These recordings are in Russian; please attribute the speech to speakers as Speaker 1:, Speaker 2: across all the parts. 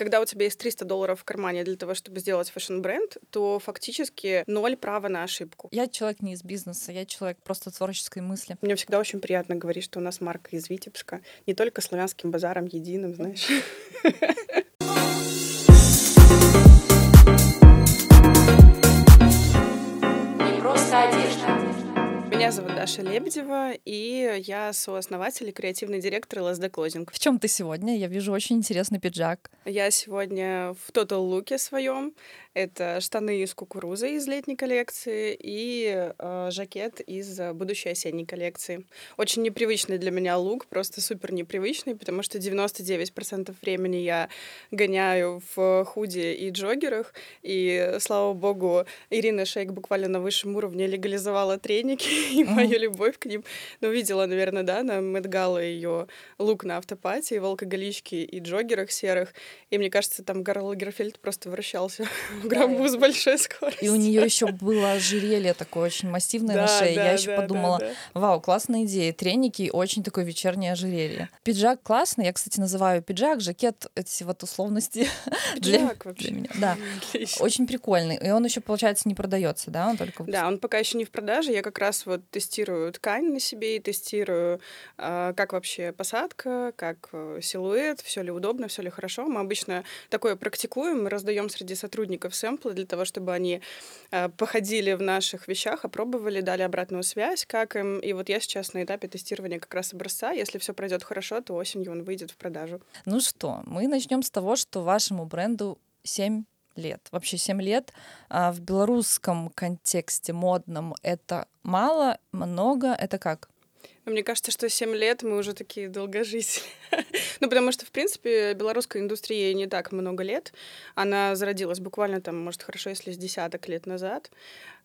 Speaker 1: Когда у тебя есть 300 долларов в кармане для того, чтобы сделать фэшн-бренд, то фактически ноль права на ошибку.
Speaker 2: Я человек не из бизнеса, я человек просто творческой мысли.
Speaker 1: Мне всегда очень приятно говорить, что у нас марка из Витебска. Не только славянским базаром единым, знаешь.
Speaker 3: Не просто одежда.
Speaker 1: Меня зовут Даша Лебедева, и я сооснователь и креативный директор LSD Clothing.
Speaker 2: В чем ты сегодня? Я вижу очень интересный пиджак.
Speaker 1: Я сегодня в тотал луке своем. Это штаны из кукурузы из летней коллекции и э, жакет из э, будущей осенней коллекции. Очень непривычный для меня лук, просто супер непривычный, потому что 99% времени я гоняю в худи и джогерах, и, слава богу, Ирина Шейк буквально на высшем уровне легализовала треники и мою любовь к ним. Ну, видела, наверное, да, на Мэдгала ее лук на автопате, в алкоголичке и джогерах серых. И мне кажется, там Гарл Лагерфельд просто вращался с большой скоростью.
Speaker 2: И у нее еще было ожерелье такое очень массивное на шее. Я еще подумала, вау, классная идея. Треники очень такое вечернее ожерелье. Пиджак классный. Я, кстати, называю пиджак, жакет, эти вот условности
Speaker 1: для,
Speaker 2: для меня. Да, очень прикольный. И он еще, получается, не продается, да? Он только
Speaker 1: Да, он пока еще не в продаже. Я как раз вот тестирую ткань на себе и тестирую, а, как вообще посадка, как э, силуэт, все ли удобно, все ли хорошо. Мы обычно такое практикуем, мы раздаем среди сотрудников сэмплы для того, чтобы они э, походили в наших вещах, опробовали, дали обратную связь, как им. И вот я сейчас на этапе тестирования как раз образца. Если все пройдет хорошо, то осенью он выйдет в продажу.
Speaker 2: Ну что, мы начнем с того, что вашему бренду 7 лет. Вообще 7 лет а в белорусском контексте модном это мало, много, это как?
Speaker 1: Ну, мне кажется, что 7 лет мы уже такие долгожители. ну, потому что, в принципе, белорусской индустрии не так много лет. Она зародилась буквально там, может, хорошо, если с десяток лет назад,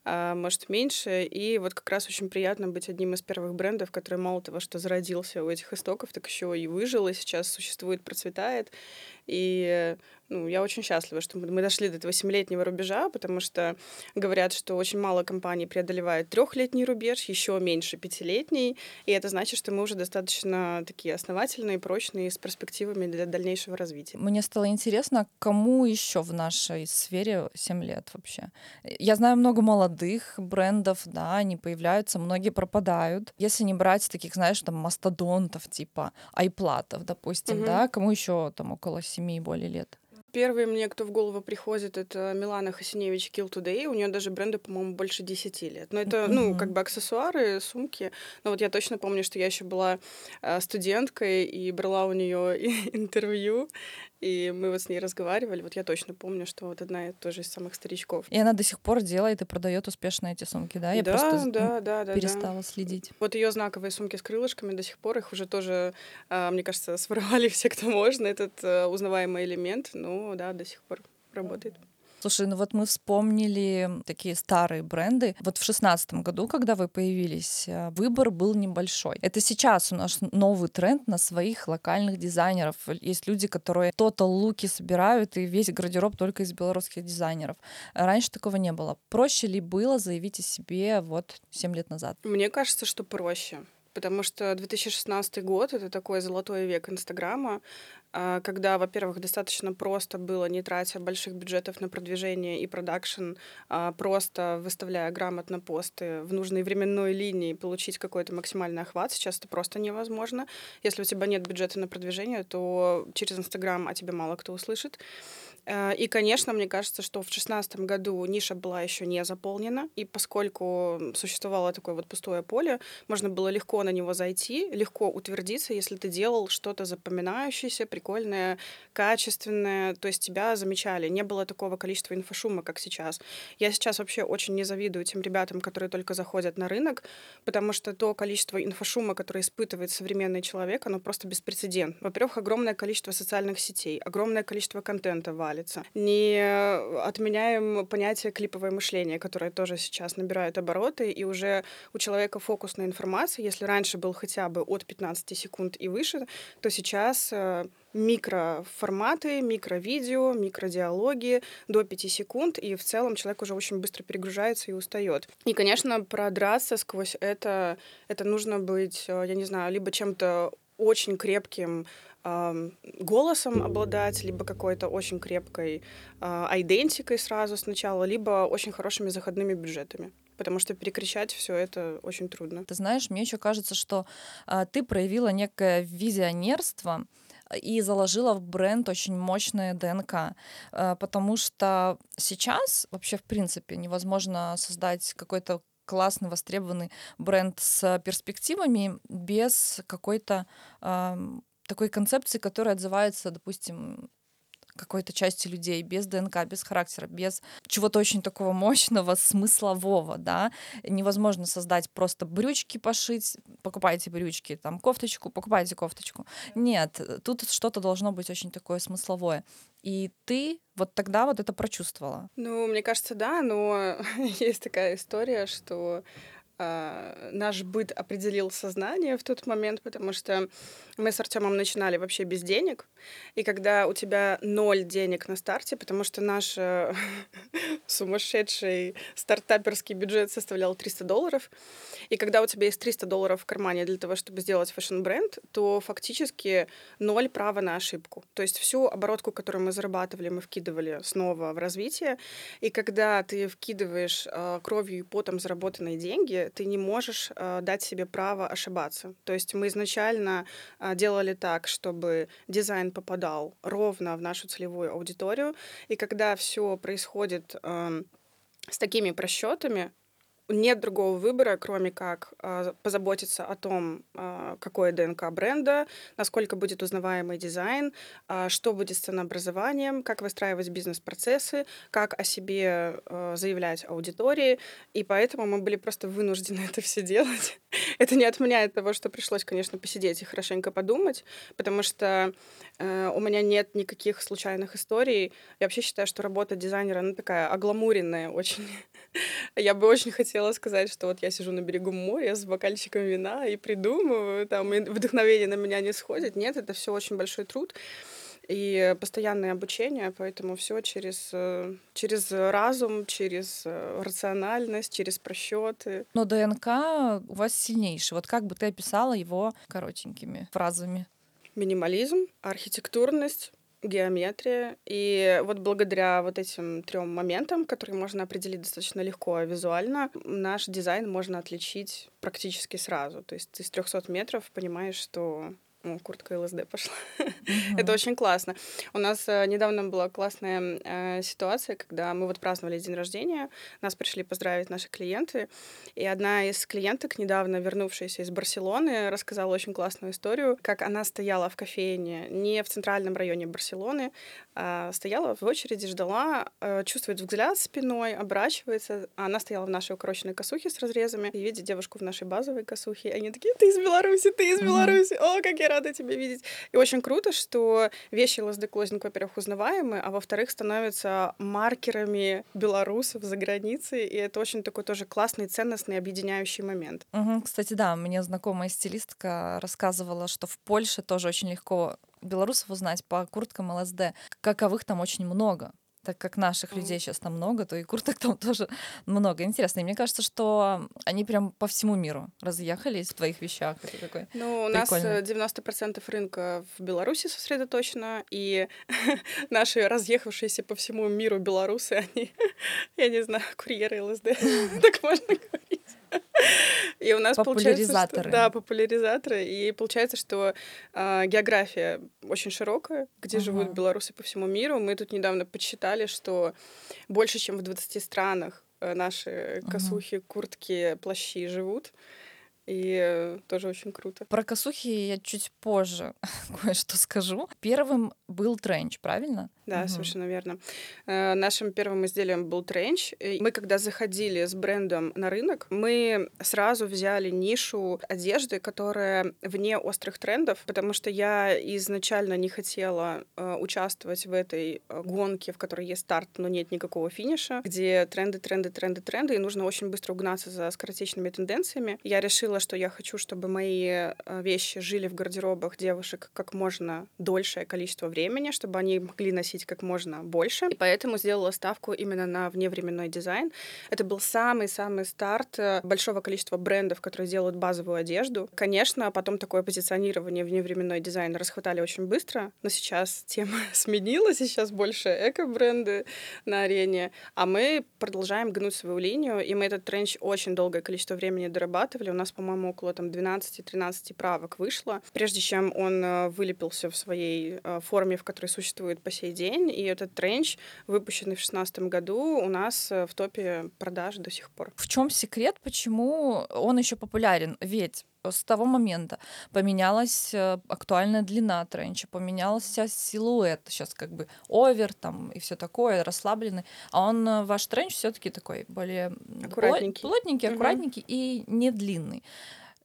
Speaker 1: а, может, меньше. И вот как раз очень приятно быть одним из первых брендов, который мало того, что зародился у этих истоков, так еще и выжил, и сейчас существует, процветает. И ну, я очень счастлива, что мы дошли до этого семилетнего рубежа, потому что говорят, что очень мало компаний преодолевают трехлетний рубеж, еще меньше пятилетний, и это значит, что мы уже достаточно такие основательные, прочные, с перспективами для дальнейшего развития.
Speaker 2: Мне стало интересно, кому еще в нашей сфере 7 лет вообще? Я знаю много молодых брендов, да, они появляются, многие пропадают. Если не брать таких, знаешь, там мастодонтов, типа айплатов, допустим, угу. да, кому еще там около 7 и более лет?
Speaker 1: Первый мне, кто в голову приходит, это Милана Хасиневич Kill Today. У нее даже бренду, по-моему, больше 10 лет. Но это, ну, как бы аксессуары, сумки. Но вот я точно помню, что я еще была э, студенткой и брала у нее интервью. И мы вот с ней разговаривали. Вот я точно помню, что вот одна тоже из самых старичков.
Speaker 2: И она до сих пор делает и продает успешно эти сумки, да? Я
Speaker 1: да,
Speaker 2: просто
Speaker 1: да, да, да,
Speaker 2: перестала
Speaker 1: да.
Speaker 2: следить.
Speaker 1: Вот ее знаковые сумки с крылышками до сих пор их уже тоже, а, мне кажется, своровали все, кто можно, этот э, узнаваемый элемент. Ну да, до сих пор работает.
Speaker 2: Слушай, ну вот мы вспомнили такие старые бренды. Вот в шестнадцатом году, когда вы появились, э, выбор был небольшой. Это сейчас у нас новый тренд на своих локальных дизайнеров. Есть люди, которые то-то луки собирают, и весь гардероб только из белорусских дизайнеров. Раньше такого не было. Проще ли было заявить о себе вот 7 лет назад?
Speaker 1: Мне кажется, что проще потому что 2016 год — это такой золотой век Инстаграма, а, когда, во-первых, достаточно просто было, не тратя больших бюджетов на продвижение и продакшн, а просто выставляя грамотно посты в нужной временной линии, получить какой-то максимальный охват. Сейчас это просто невозможно. Если у тебя нет бюджета на продвижение, то через Инстаграм о тебе мало кто услышит. Э, и, конечно, мне кажется, что в 2016 году ниша была еще не заполнена, и поскольку существовало такое вот пустое поле, можно было легко на него зайти, легко утвердиться, если ты делал что-то запоминающееся, прикольное, качественное, то есть тебя замечали. Не было такого количества инфошума, как сейчас. Я сейчас вообще очень не завидую тем ребятам, которые только заходят на рынок, потому что то количество инфошума, которое испытывает современный человек, оно просто беспрецедентно. Во-первых, огромное количество социальных сетей, огромное количество контента валит, валится. Не отменяем понятие клиповое мышление, которое тоже сейчас набирает обороты, и уже у человека фокус на информации, если раньше был хотя бы от 15 секунд и выше, то сейчас э, микроформаты, микровидео, микродиалоги до 5 секунд, и в целом человек уже очень быстро перегружается и устает. И, конечно, продраться сквозь это, это нужно быть, э, я не знаю, либо чем-то очень крепким, э, голосом обладать, либо какой-то очень крепкой э, айдентикой сразу сначала, либо очень хорошими заходными бюджетами потому что перекричать все это очень трудно.
Speaker 2: Ты знаешь, мне еще кажется, что а, ты проявила некое визионерство, и заложила в бренд очень мощное ДНК, э, потому что сейчас вообще в принципе невозможно создать какой-то классный, востребованный бренд с перспективами без какой-то э, такой концепции, которая отзывается, допустим, какой-то части людей, без ДНК, без характера, без чего-то очень такого мощного, смыслового, да. Невозможно создать просто брючки пошить, покупайте брючки, там кофточку, покупайте кофточку. Нет, тут что-то должно быть очень такое смысловое. И ты вот тогда вот это прочувствовала.
Speaker 1: Ну, мне кажется, да, но есть такая история, что э, наш быт определил сознание в тот момент, потому что мы с Артемом начинали вообще без денег. И когда у тебя ноль денег на старте, потому что наш э, сумасшедший стартаперский бюджет составлял 300 долларов, и когда у тебя есть 300 долларов в кармане для того, чтобы сделать фэшн-бренд, то фактически ноль права на ошибку. То есть всю оборотку, которую мы зарабатывали, мы вкидывали снова в развитие. И когда ты вкидываешь э, кровью и потом заработанные деньги, ты не можешь э, дать себе право ошибаться. То есть мы изначально э, делали так, чтобы дизайн попадал ровно в нашу целевую аудиторию. И когда все происходит э, с такими просчетами, нет другого выбора, кроме как э, позаботиться о том, э, какое ДНК бренда, насколько будет узнаваемый дизайн, э, что будет с ценообразованием, как выстраивать бизнес-процессы, как о себе э, заявлять аудитории. И поэтому мы были просто вынуждены это все делать. это не отменяет того, что пришлось, конечно, посидеть и хорошенько подумать, потому что э, у меня нет никаких случайных историй. Я вообще считаю, что работа дизайнера, она такая огламуренная очень. я бы очень хотела хотела сказать, что вот я сижу на берегу моря с бокальчиком вина и придумываю, там, и вдохновение на меня не сходит. Нет, это все очень большой труд и постоянное обучение, поэтому все через, э, через разум, через э, рациональность, через просчеты.
Speaker 2: Но ДНК у вас сильнейший. Вот как бы ты описала его коротенькими фразами?
Speaker 1: Минимализм, архитектурность, геометрия. И вот благодаря вот этим трем моментам, которые можно определить достаточно легко визуально, наш дизайн можно отличить практически сразу. То есть ты с 300 метров понимаешь, что о, куртка ЛСД пошла. Mm-hmm. Это очень классно. У нас э, недавно была классная э, ситуация, когда мы вот праздновали день рождения, нас пришли поздравить наши клиенты, и одна из клиенток, недавно вернувшаяся из Барселоны, рассказала очень классную историю, как она стояла в кофейне не в центральном районе Барселоны, а стояла в очереди, ждала, э, чувствует взгляд спиной, оборачивается, а она стояла в нашей укороченной косухе с разрезами, и видит девушку в нашей базовой косухе, и они такие, ты из Беларуси, ты из Беларуси, о, как я рада тебя видеть. И очень круто, что вещи LSD Closing, во-первых, узнаваемы, а во-вторых, становятся маркерами белорусов за границей, и это очень такой тоже классный, ценностный, объединяющий момент.
Speaker 2: Угу. Кстати, да, мне знакомая стилистка рассказывала, что в Польше тоже очень легко белорусов узнать по курткам ЛСД. Каковых там очень много так как наших mm. людей сейчас там много, то и курток там тоже много. Интересно. И мне кажется, что они прям по всему миру разъехались в твоих вещах. Это такой
Speaker 1: ну, у нас 90% э, рынка в Беларуси сосредоточено, и наши разъехавшиеся по всему миру белорусы, они, я не знаю, курьеры ЛСД, так можно говорить. И у нас
Speaker 2: популяризаторы.
Speaker 1: Что, да, популяризаторы. И получается, что э, география очень широкая, где uh-huh. живут белорусы по всему миру. Мы тут недавно подсчитали, что больше, чем в 20 странах э, наши косухи, куртки, плащи живут. И тоже очень круто.
Speaker 2: Про косухи я чуть позже кое-что скажу. Первым был тренч, правильно?
Speaker 1: Да, угу. совершенно верно. Э, нашим первым изделием был тренч. Мы, когда заходили с брендом на рынок, мы сразу взяли нишу одежды, которая вне острых трендов, потому что я изначально не хотела э, участвовать в этой э, гонке, в которой есть старт, но нет никакого финиша, где тренды, тренды, тренды, тренды, и нужно очень быстро угнаться за скоротечными тенденциями. Я решила говорила, что я хочу, чтобы мои э, вещи жили в гардеробах девушек как можно дольшее количество времени, чтобы они могли носить как можно больше. И поэтому сделала ставку именно на вневременной дизайн. Это был самый-самый старт э, большого количества брендов, которые делают базовую одежду. Конечно, потом такое позиционирование вневременной дизайн расхватали очень быстро, но сейчас тема сменилась, сейчас больше эко-бренды на арене, а мы продолжаем гнуть свою линию, и мы этот тренч очень долгое количество времени дорабатывали. У нас, по-моему, около там 12-13 правок вышло, прежде чем он э, вылепился в своей э, форме, в которой существует по сей день. И этот тренч, выпущенный в 2016 году, у нас э, в топе продаж до сих пор.
Speaker 2: В чем секрет, почему он еще популярен? Ведь с того момента поменялась актуальная длина тренча, поменялся силуэт, сейчас как бы овер там и все такое, расслабленный, а он ваш тренч все-таки такой более
Speaker 1: аккуратненький,
Speaker 2: плотненький, аккуратненький угу. и не длинный.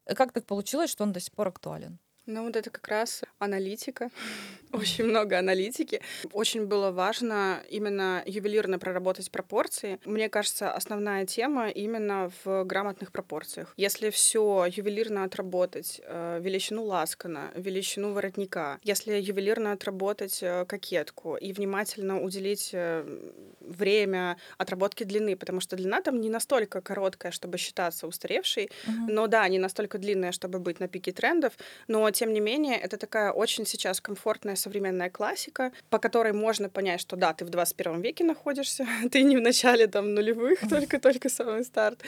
Speaker 2: Как так получилось, что он до сих пор актуален?
Speaker 1: Ну, вот это как раз аналитика. Очень много аналитики. Очень было важно именно ювелирно проработать пропорции. Мне кажется, основная тема именно в грамотных пропорциях. Если все ювелирно отработать, э, величину ласкана, величину воротника, если ювелирно отработать э, кокетку и внимательно уделить э, время отработки длины, потому что длина там не настолько короткая, чтобы считаться устаревшей, uh-huh. но да, не настолько длинная, чтобы быть на пике трендов, но тем не менее это такая очень сейчас комфортная современная классика, по которой можно понять, что да, ты в 21 веке находишься, ты не в начале там нулевых, только-только самый старт.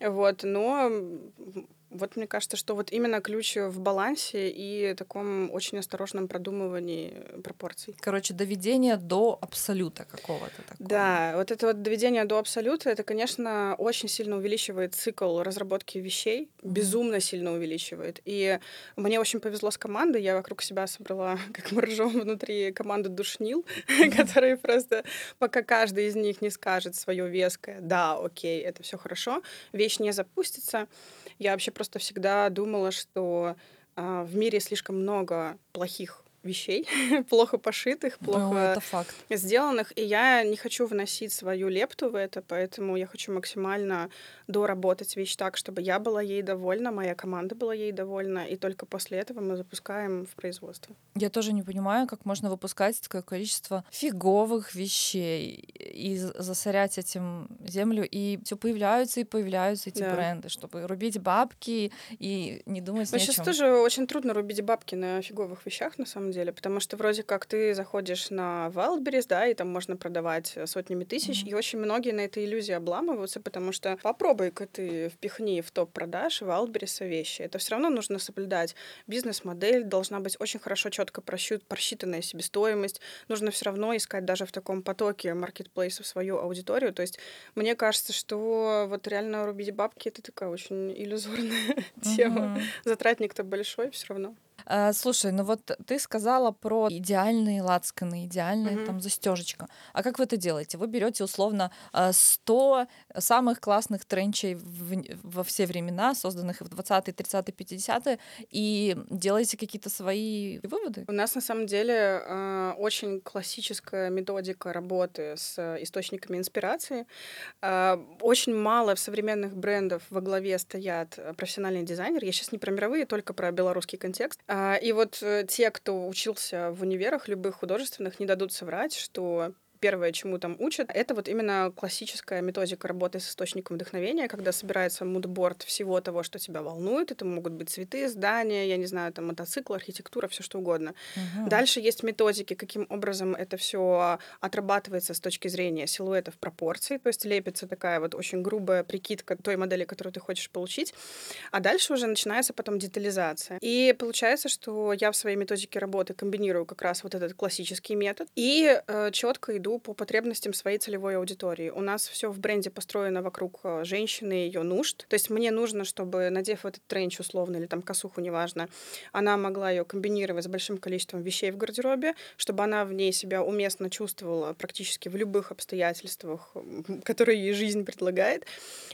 Speaker 1: Вот, но вот мне кажется, что вот именно ключ в балансе и таком очень осторожном продумывании пропорций.
Speaker 2: Короче, доведение до абсолюта какого-то такого.
Speaker 1: Да, вот это вот доведение до абсолюта, это, конечно, очень сильно увеличивает цикл разработки вещей, mm-hmm. безумно сильно увеличивает. И мне очень повезло с командой, я вокруг себя собрала, как мы ржем внутри команды душнил, которые просто, пока каждый из них не скажет свое веское, да, окей, это все хорошо, вещь не запустится. Я вообще просто всегда думала, что а, в мире слишком много плохих вещей, плохо пошитых, плохо
Speaker 2: факт.
Speaker 1: сделанных, и я не хочу вносить свою лепту в это, поэтому я хочу максимально доработать вещь так, чтобы я была ей довольна, моя команда была ей довольна, и только после этого мы запускаем в производство.
Speaker 2: Я тоже не понимаю, как можно выпускать такое количество фиговых вещей и засорять этим землю, и все появляются и появляются эти да. бренды, чтобы рубить бабки и не думать
Speaker 1: Но сейчас
Speaker 2: чем.
Speaker 1: тоже очень трудно рубить бабки на фиговых вещах, на самом деле, потому что вроде как ты заходишь на Wildberries, да, и там можно продавать сотнями тысяч, mm-hmm. и очень многие на этой иллюзии обламываются, потому что попробуй попробуй-ка ты впихни в топ продаж Валбериса вещи. Это все равно нужно соблюдать. Бизнес-модель должна быть очень хорошо, четко просчитанная себестоимость. Нужно все равно искать даже в таком потоке маркетплейсов свою аудиторию. То есть мне кажется, что вот реально рубить бабки это такая очень иллюзорная тема. Затратник-то большой все равно.
Speaker 2: А, слушай, ну вот ты сказала про идеальные лацканы, идеальная mm-hmm. там застежечка. А как вы это делаете? Вы берете условно 100 а, самых классных тренчей в, во все времена, созданных в 20-е, 30-е, 50-е, и делаете какие-то свои выводы?
Speaker 1: У нас на самом деле э, очень классическая методика работы с источниками инспирации. Э, очень мало в современных брендов во главе стоят профессиональные дизайнеры. Я сейчас не про мировые, только про белорусский контекст. А, и вот э, те, кто учился в универах любых художественных, не дадут соврать, что первое, чему там учат, это вот именно классическая методика работы с источником вдохновения, когда собирается мудборд всего того, что тебя волнует. Это могут быть цветы, здания, я не знаю, там мотоцикл, архитектура, все что угодно. Угу. Дальше есть методики, каким образом это все отрабатывается с точки зрения силуэтов, пропорций, то есть лепится такая вот очень грубая прикидка той модели, которую ты хочешь получить. А дальше уже начинается потом детализация. И получается, что я в своей методике работы комбинирую как раз вот этот классический метод и э, четко иду иду по потребностям своей целевой аудитории. У нас все в бренде построено вокруг э, женщины и ее нужд. То есть мне нужно, чтобы, надев этот тренч условно или там косуху, неважно, она могла ее комбинировать с большим количеством вещей в гардеробе, чтобы она в ней себя уместно чувствовала практически в любых обстоятельствах, которые ей жизнь предлагает.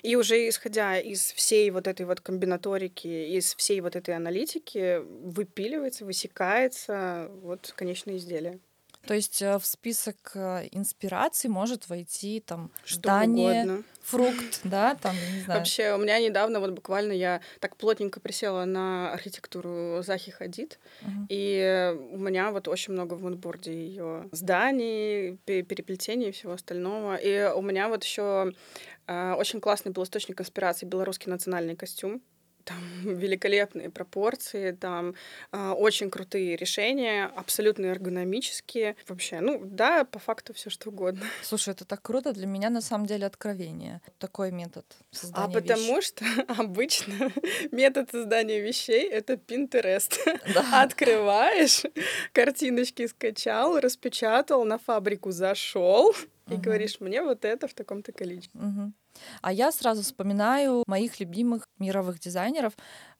Speaker 1: И уже исходя из всей вот этой вот комбинаторики, из всей вот этой аналитики, выпиливается, высекается вот конечное изделие.
Speaker 2: То есть э, в список э, инспираций может войти там
Speaker 1: Что
Speaker 2: здание,
Speaker 1: угодно.
Speaker 2: фрукт, да, там, не знаю.
Speaker 1: Вообще, у меня недавно вот буквально я так плотненько присела на архитектуру Захи Хадид,
Speaker 2: Мгм.
Speaker 1: и у меня вот очень много в мудборде ее зданий, пе- переплетений и всего остального. И у меня вот еще очень классный был источник инспирации белорусский национальный костюм. Там великолепные пропорции, там а, очень крутые решения, абсолютно эргономические. Вообще, ну да, по факту все что угодно.
Speaker 2: Слушай, это так круто, для меня на самом деле откровение. Такой метод
Speaker 1: А
Speaker 2: создания
Speaker 1: потому
Speaker 2: вещи.
Speaker 1: что обычно метод создания вещей это Pinterest.
Speaker 2: Да.
Speaker 1: Открываешь, картиночки скачал, распечатал, на фабрику зашел и говоришь, мне вот это в таком-то количестве.
Speaker 2: Мгм. А я сразу вспоминаю моих любимых мировых дизайнеров.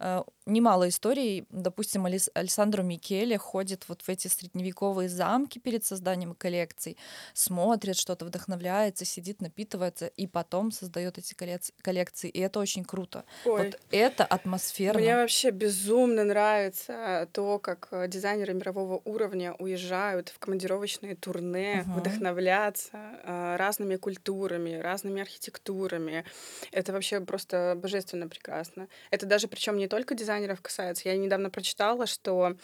Speaker 2: Э, Немало историй. Допустим, Алессандро Микеле ходит вот в эти средневековые замки перед созданием коллекций, смотрит что-то, вдохновляется, сидит, напитывается, и потом создает эти коллекции. И это очень круто.
Speaker 1: Ой,
Speaker 2: Вот это атмосферно.
Speaker 1: Мне вообще безумно нравится то, как э, дизайнеры мирового уровня уезжают в командировочные турне,
Speaker 2: Мгм.
Speaker 1: вдохновляться э, разными культурами, разными архитектурами. Это вообще просто божественно прекрасно. Это даже причем не только дизайнеров касается. Я недавно прочитала, что,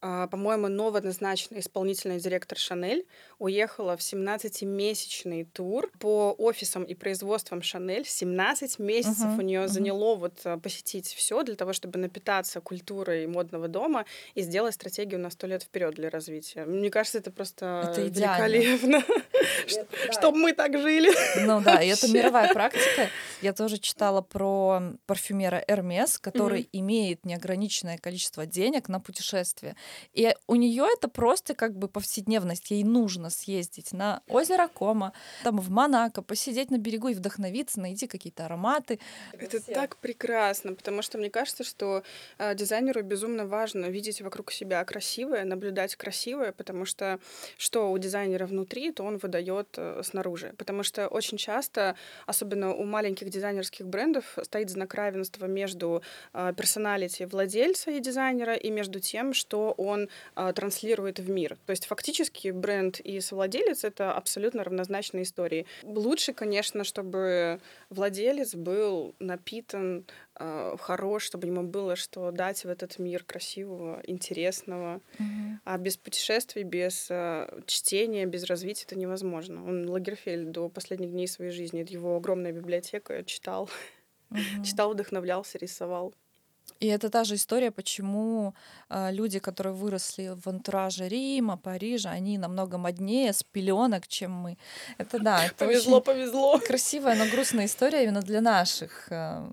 Speaker 1: а, по-моему, новоназначенный исполнительный директор Шанель уехала в 17-месячный тур по офисам и производствам Шанель. 17 месяцев
Speaker 2: Мгм,
Speaker 1: у нее
Speaker 2: мгм.
Speaker 1: заняло вот а, посетить все для того, чтобы напитаться культурой модного дома и сделать стратегию на сто лет вперед для развития. Мне кажется, это просто
Speaker 2: Это
Speaker 1: великолепно. Чтобы мы так жили.
Speaker 2: Ну да, и это мировая практика. Я тоже читала про парфюмера Hermes, который имеет неограниченное количество денег на путешествие. И у нее это просто как бы повседневность. Ей нужно съездить на озеро Кома, там в Монако, посидеть на берегу и вдохновиться, найти какие-то ароматы.
Speaker 1: Это так прекрасно, потому что мне кажется, что э, дизайнеру безумно важно видеть вокруг себя красивое, наблюдать красивое, потому что что у дизайнера внутри, то он выдает э, снаружи. Потому что очень часто, особенно у маленьких дизайнерских брендов, стоит знак равенства между э, персоналити владельца и дизайнера и между тем, что он э, транслирует в мир. То есть фактически бренд и совладелец — это абсолютно равнозначные истории. Лучше, конечно, чтобы владелец был напитан, э, хорош, чтобы ему было что дать в этот мир красивого, интересного. А без путешествий, без э, чтения, без развития это невозможно. Он Лагерфельд до последних дней своей жизни, это его огромная библиотека, читал,
Speaker 2: Мгм.
Speaker 1: читал, вдохновлялся, рисовал.
Speaker 2: И это та же история, почему а, люди, которые выросли в антураже Рима, Парижа, они намного моднее с пеленок, чем мы. Это да, это
Speaker 1: Повезло, повезло.
Speaker 2: красивая, но грустная история именно для наших э,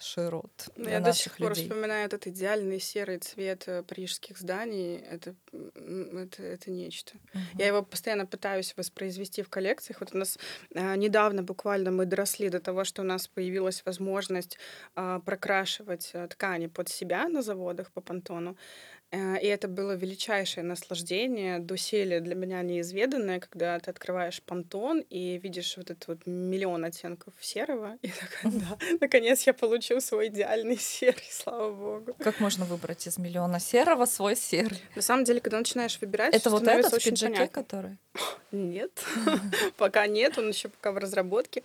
Speaker 2: широт,
Speaker 1: Ну,
Speaker 2: для
Speaker 1: Я до сих
Speaker 2: наших
Speaker 1: пор
Speaker 2: людей.
Speaker 1: вспоминаю этот идеальный серый цвет э, парижских зданий. Это, это, это нечто.
Speaker 2: Мгм.
Speaker 1: Я его постоянно пытаюсь воспроизвести в коллекциях. Вот у нас а, недавно буквально мы доросли до того, что у нас появилась возможность а, прокрашивать а, ткани под себя на заводах по понтону. Э, И это было величайшее наслаждение, доселе для меня неизведанное, когда ты открываешь понтон и видишь вот этот вот миллион оттенков серого. И такая, да, наконец я получил свой идеальный серый, слава богу.
Speaker 2: Как можно выбрать из миллиона серого свой серый?
Speaker 1: На самом деле, когда начинаешь выбирать,
Speaker 2: Это вот этот
Speaker 1: очень
Speaker 2: пиджаке,
Speaker 1: понятно.
Speaker 2: который?
Speaker 1: Нет, пока нет, он еще пока в разработке.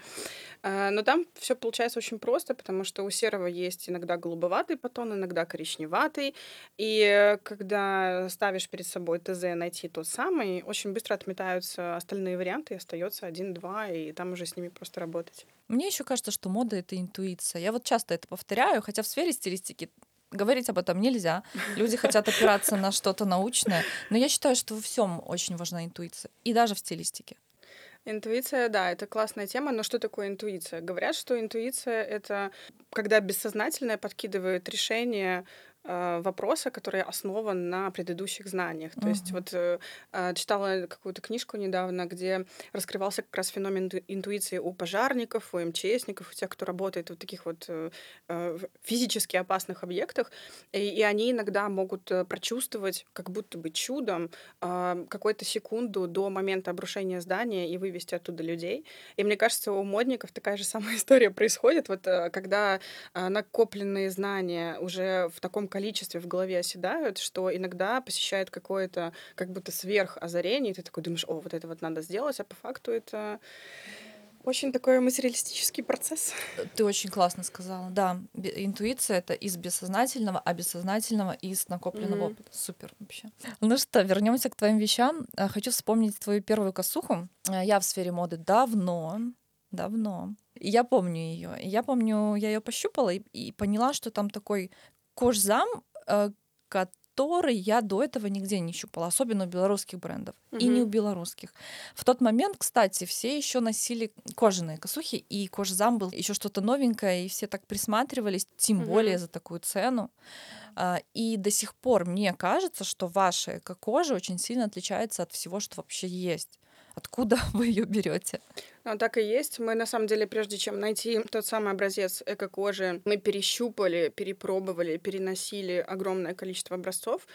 Speaker 1: А, Но там все получается очень просто, потому что у серого есть иногда голубоватый потон, иногда коричневатый. И когда ставишь перед собой ТЗ найти тот самый, очень быстро отметаются остальные варианты, и остается один-два, и там уже с ними просто работать.
Speaker 2: Мне еще кажется, что мода это интуиция. Я вот часто это повторяю, хотя в сфере стилистики говорить об этом нельзя. Люди хотят опираться на что-то научное, но я считаю, что во всем очень важна интуиция, и даже в стилистике.
Speaker 1: Интуиция, да, это классная тема, но что такое интуиция? Говорят, что интуиция — это когда бессознательное подкидывает решение вопроса, который основан на предыдущих знаниях. То есть
Speaker 2: Мгм.
Speaker 1: вот э, э, читала какую-то книжку недавно, где раскрывался как раз феномен инту- интуиции у пожарников, у МЧСников, у тех, кто работает в таких вот э, э, физически опасных объектах, и, и они иногда могут э, прочувствовать как будто бы чудом а, какую-то секунду до момента обрушения здания и вывести оттуда людей. И мне кажется, у модников такая же самая история происходит, вот э, когда накопленные знания уже в таком количестве в голове оседают, что иногда посещает какое-то как будто сверхозарение, и ты такой думаешь, о, вот это вот надо сделать, а по факту это очень такой материалистический процесс.
Speaker 2: Ты очень классно сказала. Да, интуиция — это из бессознательного, а бессознательного — из накопленного mm-hmm. опыта. Супер вообще. Ну что, вернемся к твоим вещам. Э, хочу вспомнить твою первую косуху. Э, я в сфере моды давно, давно. И я помню ее. Я помню, я ее пощупала и, и поняла, что там такой кожзам, э, который я до этого нигде не щупала, особенно у белорусских брендов угу. и не у белорусских. В тот момент, кстати, все еще носили кожаные косухи, и кожзам был еще что-то новенькое, и все так присматривались, тем угу. более за такую цену. А, и до сих пор мне кажется, что ваша эко-кожа очень сильно отличается от всего, что вообще есть. Откуда вы ее берете?
Speaker 1: Ну, так и есть. Мы, на самом деле, прежде чем найти тот самый образец эко-кожи, мы перещупали, перепробовали, переносили огромное количество образцов,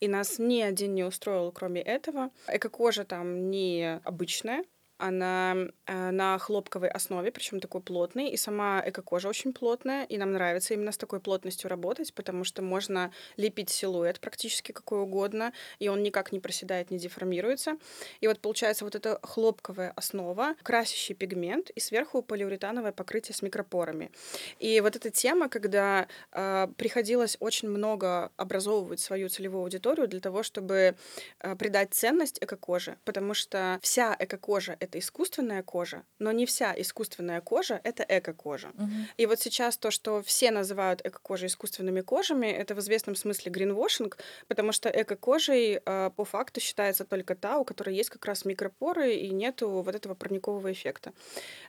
Speaker 1: и нас ни один не устроил, кроме этого. Эко-кожа там не обычная, она э, на хлопковой основе, причем такой плотный, и сама эко-кожа очень плотная, и нам нравится именно с такой плотностью работать, потому что можно лепить силуэт практически какой угодно, и он никак не проседает, не деформируется. И вот получается вот эта хлопковая основа, красящий пигмент, и сверху полиуретановое покрытие с микропорами. И вот эта тема, когда э, приходилось очень много образовывать свою целевую аудиторию для того, чтобы э, придать ценность эко-коже, потому что вся эко-кожа — это искусственная кожа, но не вся искусственная кожа — это эко-кожа. Угу. И вот сейчас то, что все называют эко-кожей искусственными кожами, это в известном смысле гринвошинг, потому что эко-кожей э, по факту считается только та, у которой есть как раз микропоры и нету вот этого парникового эффекта.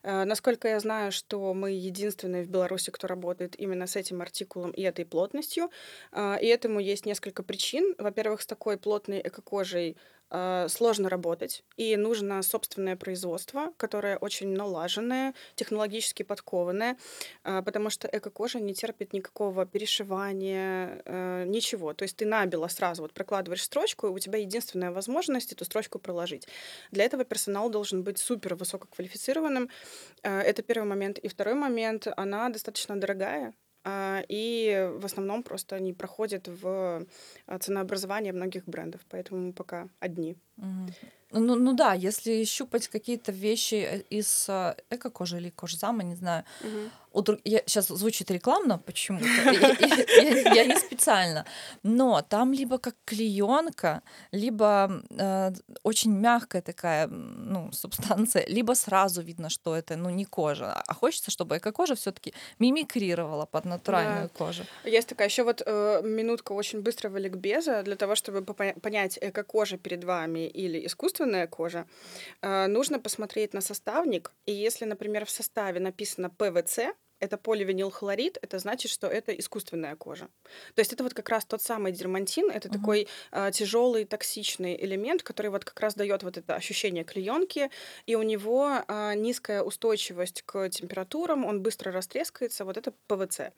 Speaker 1: Э, насколько я знаю, что мы единственные в Беларуси, кто работает именно с этим артикулом и этой плотностью, э, и этому есть несколько причин. Во-первых, с такой плотной эко-кожей э, сложно работать, и нужно собственное производство, которое очень налаженное, технологически подкованное, э, потому что эко-кожа не терпит никакого перешивания, э, ничего. То есть ты набело сразу вот прокладываешь строчку, и у тебя единственная возможность эту строчку проложить. Для этого персонал должен быть супер высококвалифицированным. Это первый момент. И второй момент, она достаточно дорогая, и в основном просто они проходят в а, ценообразование многих брендов, поэтому мы пока одни.
Speaker 2: Ну, ну да, если щупать какие-то вещи э, из а, эко-кожи или кожзама, не знаю, угу у друг... я... сейчас звучит рекламно почему-то, я, не специально, но там либо как клеенка, либо э, очень мягкая такая ну, субстанция, либо сразу видно, что это ну, не кожа. А хочется, чтобы эко-кожа все-таки мимикрировала под натуральную да. кожу.
Speaker 1: Есть такая еще вот э, минутка очень быстрого ликбеза для того, чтобы понять, эко-кожа перед вами или искусственная кожа, э, нужно посмотреть на составник, и если, например, в составе написано ПВЦ, это поливинилхлорид, это значит, что это искусственная кожа. То есть это вот как раз тот самый дермантин, это угу. такой э, тяжелый токсичный элемент, который вот как раз дает вот это ощущение клеенки, и у него э, низкая устойчивость к температурам, он быстро растрескается, вот это ПВЦ.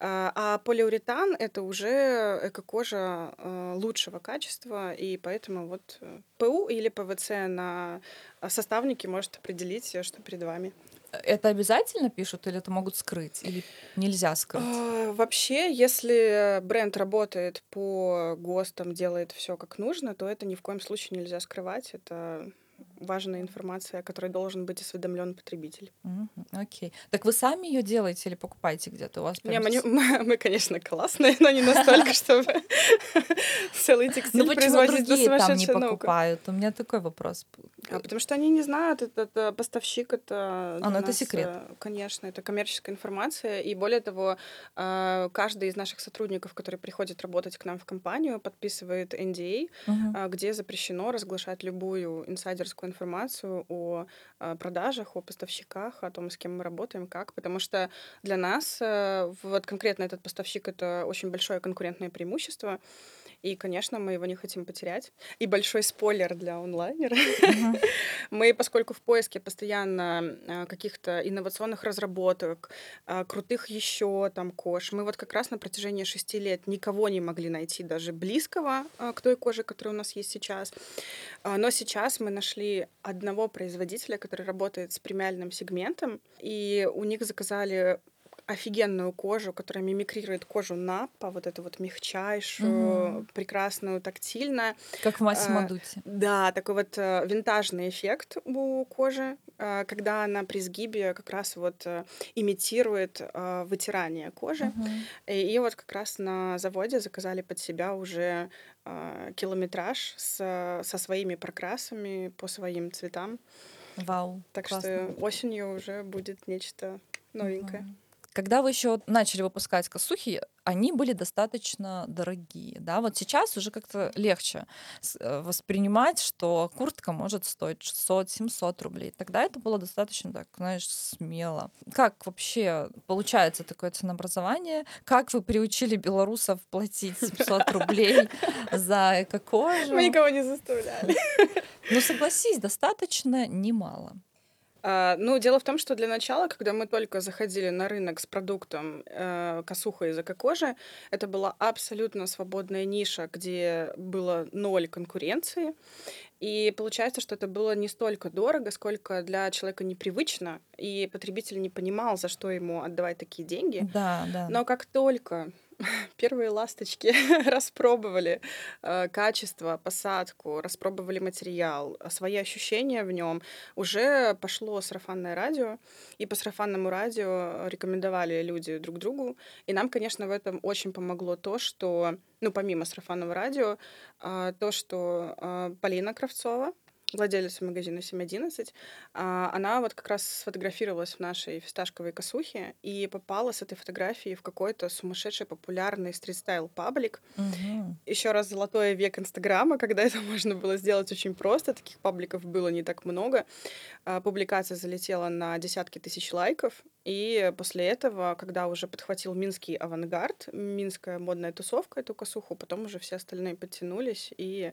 Speaker 1: А полиуретан это уже эко-кожа лучшего качества, и поэтому вот э, ПУ или ПВЦ на составнике может определить, что перед вами.
Speaker 2: Это обязательно пишут или это могут скрыть? Или нельзя скрыть?
Speaker 1: А, вообще, если бренд работает по ГОСТам, делает все как нужно, то это ни в коем случае нельзя скрывать. Это важная информация, о которой должен быть осведомлен потребитель.
Speaker 2: Окей. Okay. Так вы сами ее делаете или покупаете где-то? У вас
Speaker 1: прям... Не, мы, мы, конечно, классные, но не настолько, чтобы целый текстиль
Speaker 2: ну, производить на там не покупают? У меня такой вопрос.
Speaker 1: А потому что они не знают, это, поставщик, это...
Speaker 2: А, ну это секрет.
Speaker 1: Э, конечно, это коммерческая информация, и более того, э, каждый из наших сотрудников, который приходит работать к нам в компанию, подписывает NDA, uh-huh. где запрещено разглашать любую инсайдерскую информацию о э, продажах, о поставщиках, о том, с кем мы работаем, как, потому что для нас вот конкретно этот поставщик — это очень большое конкурентное преимущество, и, конечно, мы его не хотим потерять. И большой спойлер для онлайнера. Uh-huh. мы, поскольку в поиске постоянно а, каких-то инновационных разработок, а, крутых еще там кож, мы вот как раз на протяжении шести лет никого не могли найти даже близкого а, к той коже, которая у нас есть сейчас. Но сейчас мы нашли одного производителя, который работает с премиальным сегментом, и у них заказали офигенную кожу, которая мимикрирует кожу Напа, вот эту вот мягчайшую,
Speaker 2: Мгм.
Speaker 1: прекрасную, тактильно.
Speaker 2: Как в Массимо
Speaker 1: А,
Speaker 2: Дутти.
Speaker 1: Да, такой вот э, винтажный эффект у кожи, э, когда она при сгибе как раз вот э, имитирует вытирание кожи.
Speaker 2: Мгм.
Speaker 1: И, и вот как раз на заводе заказали под себя уже километраж с, со своими прокрасами по своим цветам.
Speaker 2: Вау,
Speaker 1: Так
Speaker 2: классно.
Speaker 1: что осенью уже будет нечто новенькое.
Speaker 2: Мгм. Когда вы еще начали выпускать косухи, они были достаточно дорогие, да? Вот сейчас уже как-то легче э, воспринимать, что куртка может стоить 600-700 рублей. Тогда это было достаточно, так, знаешь, смело. Как вообще получается такое ценообразование? Как вы приучили белорусов платить 700 рублей за эко-кожу?
Speaker 1: Мы никого не заставляли.
Speaker 2: Ну, согласись, достаточно немало.
Speaker 1: А, Ну, дело в том, что для начала, когда мы только заходили на рынок с продуктом э, косуха из эко-кожи, это была абсолютно свободная ниша, где было ноль конкуренции. И получается, что это было не столько дорого, сколько для человека непривычно, и потребитель не понимал, за что ему отдавать такие деньги.
Speaker 2: Да, да.
Speaker 1: Но как только первые ласточки распробовали э, качество, посадку, распробовали материал, э, свои ощущения в нем, уже пошло сарафанное радио, и по сарафанному радио рекомендовали люди друг другу. И нам, конечно, в этом очень помогло то, что, ну, помимо сарафанного радио, а, то, что а, Полина Кравцова, владелица магазина 711, а, она вот как раз сфотографировалась в нашей фисташковой косухе и попала с этой фотографией в какой-то сумасшедший популярный стрит-стайл паблик.
Speaker 2: Мгм.
Speaker 1: Еще раз золотой век Инстаграма, когда это можно было сделать очень просто. Таких пабликов было не так много. А, Публикация залетела на десятки тысяч лайков. И после этого, когда уже подхватил Минский авангард, Минская модная тусовка эту косуху, потом уже все остальные подтянулись, и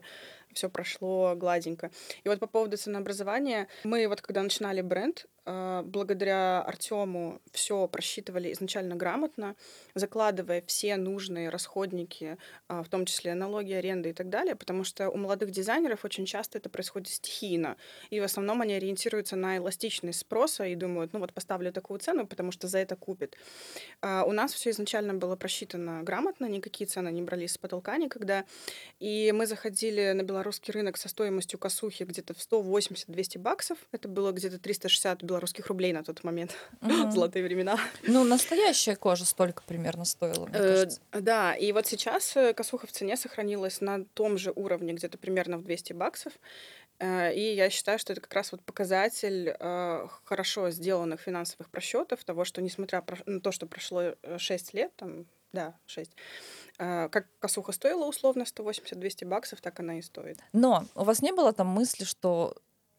Speaker 1: все прошло гладенько. И вот по поводу ценообразования, мы вот когда начинали бренд, благодаря Артему все просчитывали изначально грамотно, закладывая все нужные расходники, а, в том числе налоги, аренды и так далее, потому что у молодых дизайнеров очень часто это происходит стихийно, и в основном они ориентируются на эластичность спроса и думают, ну вот поставлю такую цену, потому что за это купят. А, У нас все изначально было просчитано грамотно, никакие цены не брались с потолка никогда, и мы заходили на белорусский рынок со стоимостью косухи где-то в 180-200 баксов, это было где-то 360 белорусских рублей на тот момент,
Speaker 2: Мгм.
Speaker 1: золотые времена.
Speaker 2: Ну, настоящая кожа столько примерно стоила, мне
Speaker 1: Э,
Speaker 2: кажется.
Speaker 1: Да, и вот сейчас э, косуха в цене сохранилась на том же уровне, где-то примерно в 200 баксов. Э, И я считаю, что это как раз вот показатель хорошо сделанных финансовых просчетов, того, что несмотря на то, что прошло 6 лет, там, да, 6, как косуха стоила условно 180-200 баксов, так она и стоит.
Speaker 2: Но у вас не было там мысли, что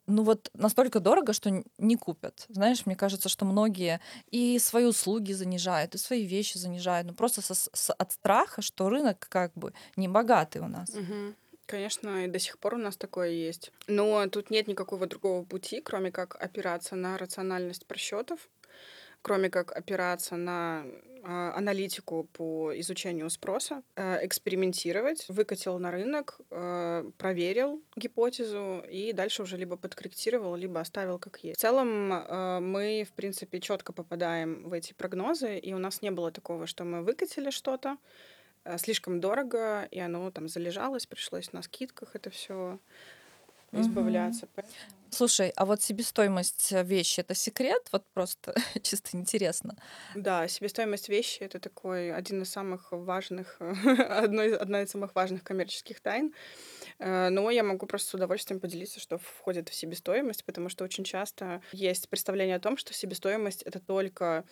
Speaker 2: ну вот настолько дорого, что не купят. Знаешь, мне кажется, что многие и свои услуги занижают, и свои вещи занижают, ну просто со- с- от страха, что рынок как бы не богатый у нас.
Speaker 1: Мгм. Конечно, и до сих пор у нас такое есть. Но тут нет никакого другого пути, кроме как опираться на рациональность просчетов, кроме как опираться на а, аналитику по изучению спроса, э, экспериментировать, выкатил на рынок, э, проверил гипотезу и дальше уже либо подкорректировал, либо оставил как есть. В целом э, мы, в принципе, четко попадаем в эти прогнозы, и у нас не было такого, что мы выкатили что-то, слишком дорого, и оно там залежалось, пришлось на скидках это все избавляться. Поэтому-
Speaker 2: Слушай, а вот себестоимость э, вещи это секрет? Вот просто чисто интересно.
Speaker 1: Да, себестоимость вещи это такой один из самых важных, одно из, одна из самых важных коммерческих тайн. Э, Но я могу просто с удовольствием поделиться, что входит в себестоимость, потому что очень часто есть представление о том, что себестоимость это только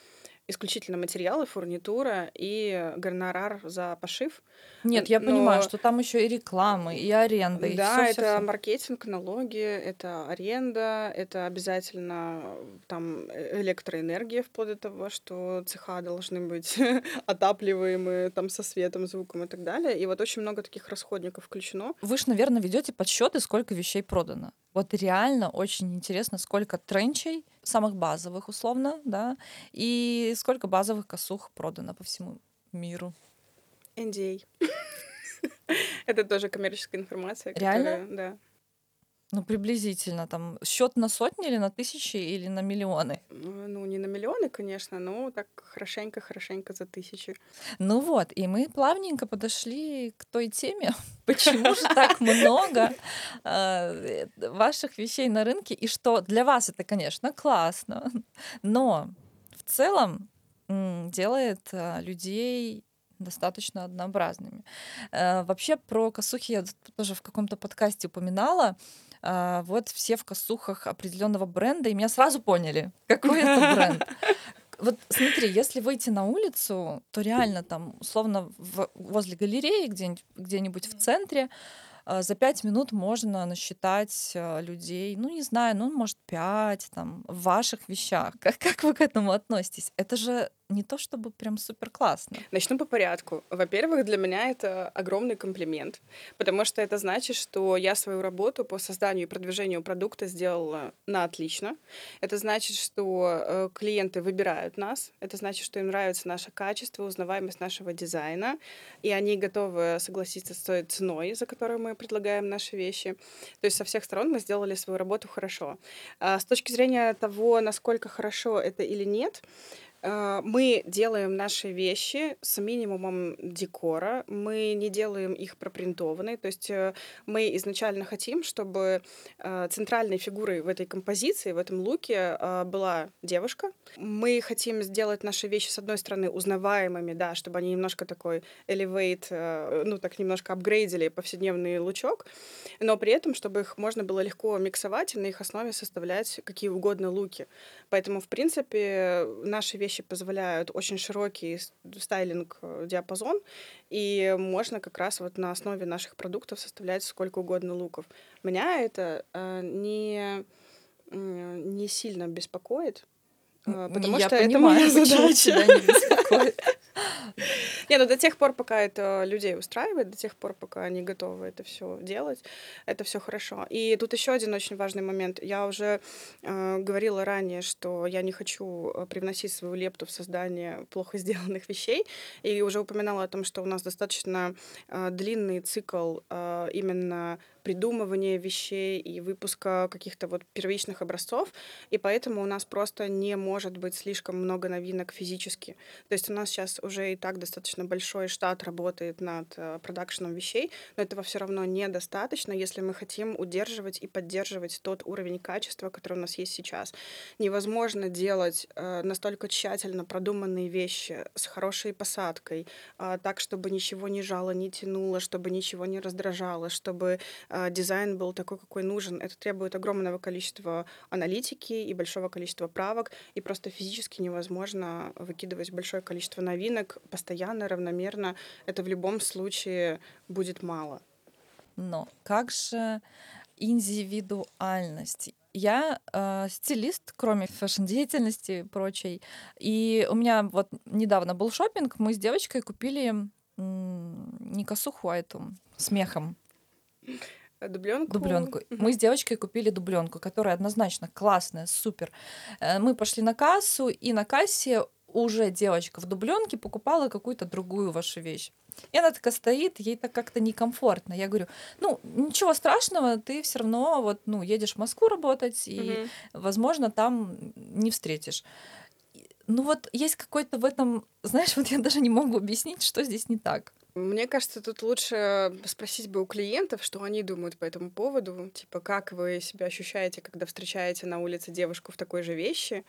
Speaker 1: исключительно материалы, фурнитура и гонорар за пошив.
Speaker 2: Нет, я
Speaker 1: Но-
Speaker 2: понимаю, что там еще и рекламы, и аренда, и
Speaker 1: Да,
Speaker 2: всё, всё,
Speaker 1: это
Speaker 2: всё.
Speaker 1: маркетинг, налоги, это аренда, это обязательно там э- электроэнергия, вплоть до того, что цеха должны быть отапливаемые там со светом, звуком и так далее. И вот очень много таких расходников включено.
Speaker 2: Вы же, наверное, ведете подсчеты, сколько вещей продано. Вот реально очень интересно, сколько тренчей, самых базовых условно, да, и сколько базовых косух продано по всему миру.
Speaker 1: NDA. Это тоже коммерческая информация.
Speaker 2: Реально?
Speaker 1: которая- Да.
Speaker 2: Ну, приблизительно, там, счет на сотни или на тысячи, или на миллионы?
Speaker 1: Э, Ну, не на миллионы, конечно, но так хорошенько-хорошенько за тысячи.
Speaker 2: Ну вот, и мы плавненько подошли к той теме, почему же так много э, ваших вещей на рынке, и что для вас это, конечно, классно, но в целом делает э, людей достаточно однообразными. Э, Вообще про косухи я тоже в каком-то подкасте упоминала. А, Вот все в косухах определенного бренда, и меня сразу поняли, какой это бренд. Вот смотри, если выйти на улицу, то реально там, условно, в- возле галереи где-нибудь, где-нибудь в центре, а, за пять минут можно насчитать а, людей, ну, не знаю, ну, может, пять там, в ваших вещах. Как, как вы к этому относитесь? Это же не то чтобы прям супер классно.
Speaker 1: Начну по порядку. Во-первых, для меня это огромный комплимент, потому что это значит, что я свою работу по созданию и продвижению продукта сделала на отлично. Это значит, что э, клиенты выбирают нас. Это значит, что им нравится наше качество, узнаваемость нашего дизайна, и они готовы согласиться с той ценой, за которую мы предлагаем наши вещи. То есть со всех сторон мы сделали свою работу хорошо. А с точки зрения того, насколько хорошо это или нет, Мы делаем наши вещи с минимумом декора, мы не делаем их пропринтованные, то есть э, мы изначально хотим, чтобы э, центральной фигурой в этой композиции, в этом луке э, была девушка. Мы хотим сделать наши вещи, с одной стороны, узнаваемыми, да, чтобы они немножко такой elevate, э, ну так немножко апгрейдили повседневный лучок, но при этом, чтобы их можно было легко миксовать и на их основе составлять какие угодно луки. Поэтому, в принципе, наши вещи позволяют очень широкий стайлинг э, диапазон, и можно как раз вот на основе наших продуктов составлять сколько угодно луков. Меня это э, не, не сильно беспокоит, э, потому
Speaker 2: я
Speaker 1: что это
Speaker 2: понимаю,
Speaker 1: моя
Speaker 2: почему
Speaker 1: задача.
Speaker 2: не беспокоит.
Speaker 1: Не, ну до тех пор, пока это людей устраивает, до тех пор, пока они готовы это все делать, это все хорошо. И тут еще один очень важный момент. Я уже э, говорила ранее, что я не хочу э, привносить свою лепту в создание плохо сделанных вещей, и уже упоминала о том, что у нас достаточно э, длинный цикл э, именно придумывания вещей и выпуска каких-то вот первичных образцов, и поэтому у нас просто не может быть слишком много новинок физически. То есть у нас сейчас уже и так достаточно большой штат работает над э, продакшеном вещей, но этого все равно недостаточно, если мы хотим удерживать и поддерживать тот уровень качества, который у нас есть сейчас. Невозможно делать э, настолько тщательно продуманные вещи с хорошей посадкой, а, так, чтобы ничего не жало, не тянуло, чтобы ничего не раздражало, чтобы дизайн был такой, какой нужен. Это требует огромного количества аналитики и большого количества правок, и просто физически невозможно выкидывать большое количество новинок постоянно, равномерно. Это в любом случае будет мало.
Speaker 2: Но как же индивидуальность? Я э, стилист, кроме фэшн-деятельности и прочей. И у меня вот недавно был шопинг, мы с девочкой купили м, не косуху, а эту с мехом
Speaker 1: Дубленку.
Speaker 2: дубленку. Мы с девочкой купили дубленку, которая однозначно классная, супер. Э, Мы пошли на кассу, и на кассе уже девочка в дубленке покупала какую-то другую вашу вещь. И она такая стоит, ей так как-то некомфортно. Я говорю, ну, ничего страшного, ты все равно вот, ну, едешь в Москву работать, и,
Speaker 1: Мгм.
Speaker 2: возможно, там не встретишь. Ну вот есть какой-то в этом, знаешь, вот я даже не могу объяснить, что здесь не так.
Speaker 1: Мне кажется, тут лучше спросить бы у клиентов, что они думают по этому поводу. Типа, как вы себя ощущаете, когда встречаете на улице девушку в такой же вещи.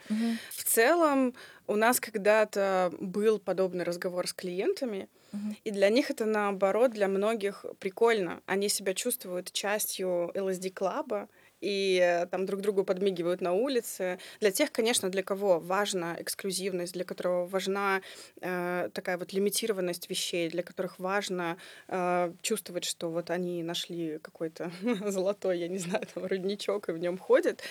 Speaker 1: В целом, у нас когда-то был подобный разговор с клиентами,
Speaker 2: Мгм.
Speaker 1: и для них это, наоборот, для многих прикольно. Они себя чувствуют частью LSD-клаба, и э, там друг другу подмигивают на улице. Для тех, конечно, для кого важна эксклюзивность, для которого важна э, такая вот лимитированность вещей, для которых важно э, чувствовать, что вот они нашли какой-то золотой, я не знаю, там рудничок и в нем ходят.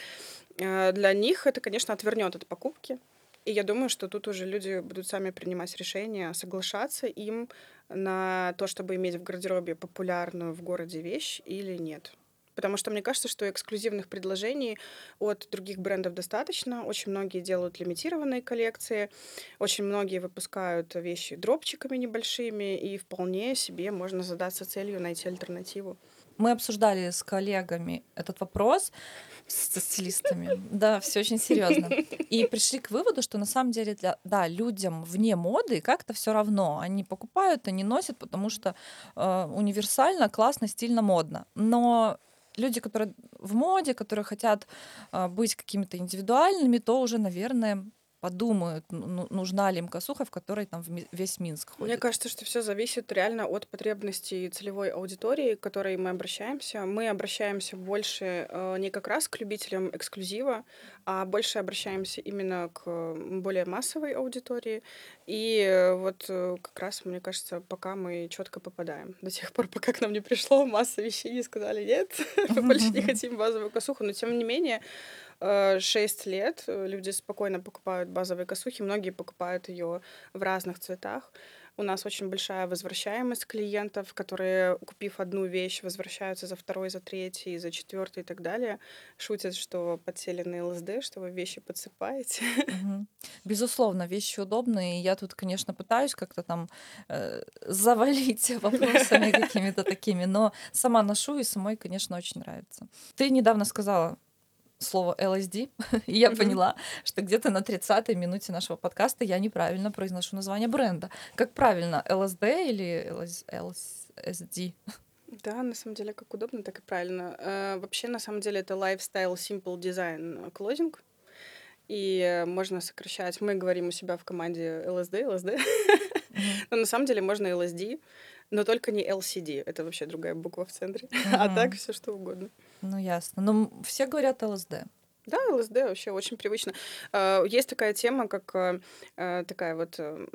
Speaker 1: Э, для них это, конечно, отвернет от покупки. И я думаю, что тут уже люди будут сами принимать решение, соглашаться им на то, чтобы иметь в гардеробе популярную в городе вещь или нет. Потому что мне кажется, что эксклюзивных предложений от других брендов достаточно. Очень многие делают лимитированные коллекции, очень многие выпускают вещи дропчиками небольшими, и вполне себе можно задаться целью найти альтернативу.
Speaker 2: Мы обсуждали с коллегами этот вопрос с стилистами. Да, все очень серьезно. И пришли к выводу, что на самом деле, для, да, людям вне моды как-то все равно. Они покупают, они носят, потому что э, универсально, классно, стильно, модно. Но люди, которые в моде, которые хотят э, быть какими-то индивидуальными, то уже, наверное, подумают, ну, ну, нужна ли им косуха, в которой там весь Минск ходит.
Speaker 1: Мне кажется, что все зависит реально от потребностей целевой аудитории, к которой мы обращаемся. Мы обращаемся больше э, не как раз к любителям эксклюзива, а больше обращаемся именно к более массовой аудитории. И вот э, как раз, мне кажется, пока мы четко попадаем. До тех пор, пока к нам не пришло масса вещей и сказали, нет, мы больше не хотим базовую косуху. Но тем не менее, 6 лет люди спокойно покупают базовые косухи, многие покупают ее в разных цветах. У нас очень большая возвращаемость клиентов, которые, купив одну вещь, возвращаются за второй, за третий, за четвертый и так далее. Шутят, что подсели на ЛСД, что вы вещи подсыпаете.
Speaker 2: Угу. Безусловно, вещи удобные. И я тут, конечно, пытаюсь как-то там э, завалить вопросами какими-то такими, но сама ношу и самой, конечно, очень нравится. Ты недавно сказала, слово LSD, и я поняла, что где-то на 30-й минуте нашего подкаста я неправильно произношу название бренда. Как правильно, LSD или LSD?
Speaker 1: Да, на самом деле, как удобно, так и правильно. Э, вообще, на самом деле, это Lifestyle Simple Design Clothing. И можно сокращать. Мы говорим у себя в команде LSD, LSD. Но на самом деле можно LSD, но только не LCD. Это вообще другая буква в центре. А так все что угодно.
Speaker 2: Ну, ясно. Но все говорят ЛСД.
Speaker 1: Да, ЛСД вообще очень привычно. А, есть такая тема, как э, э, такая вот э,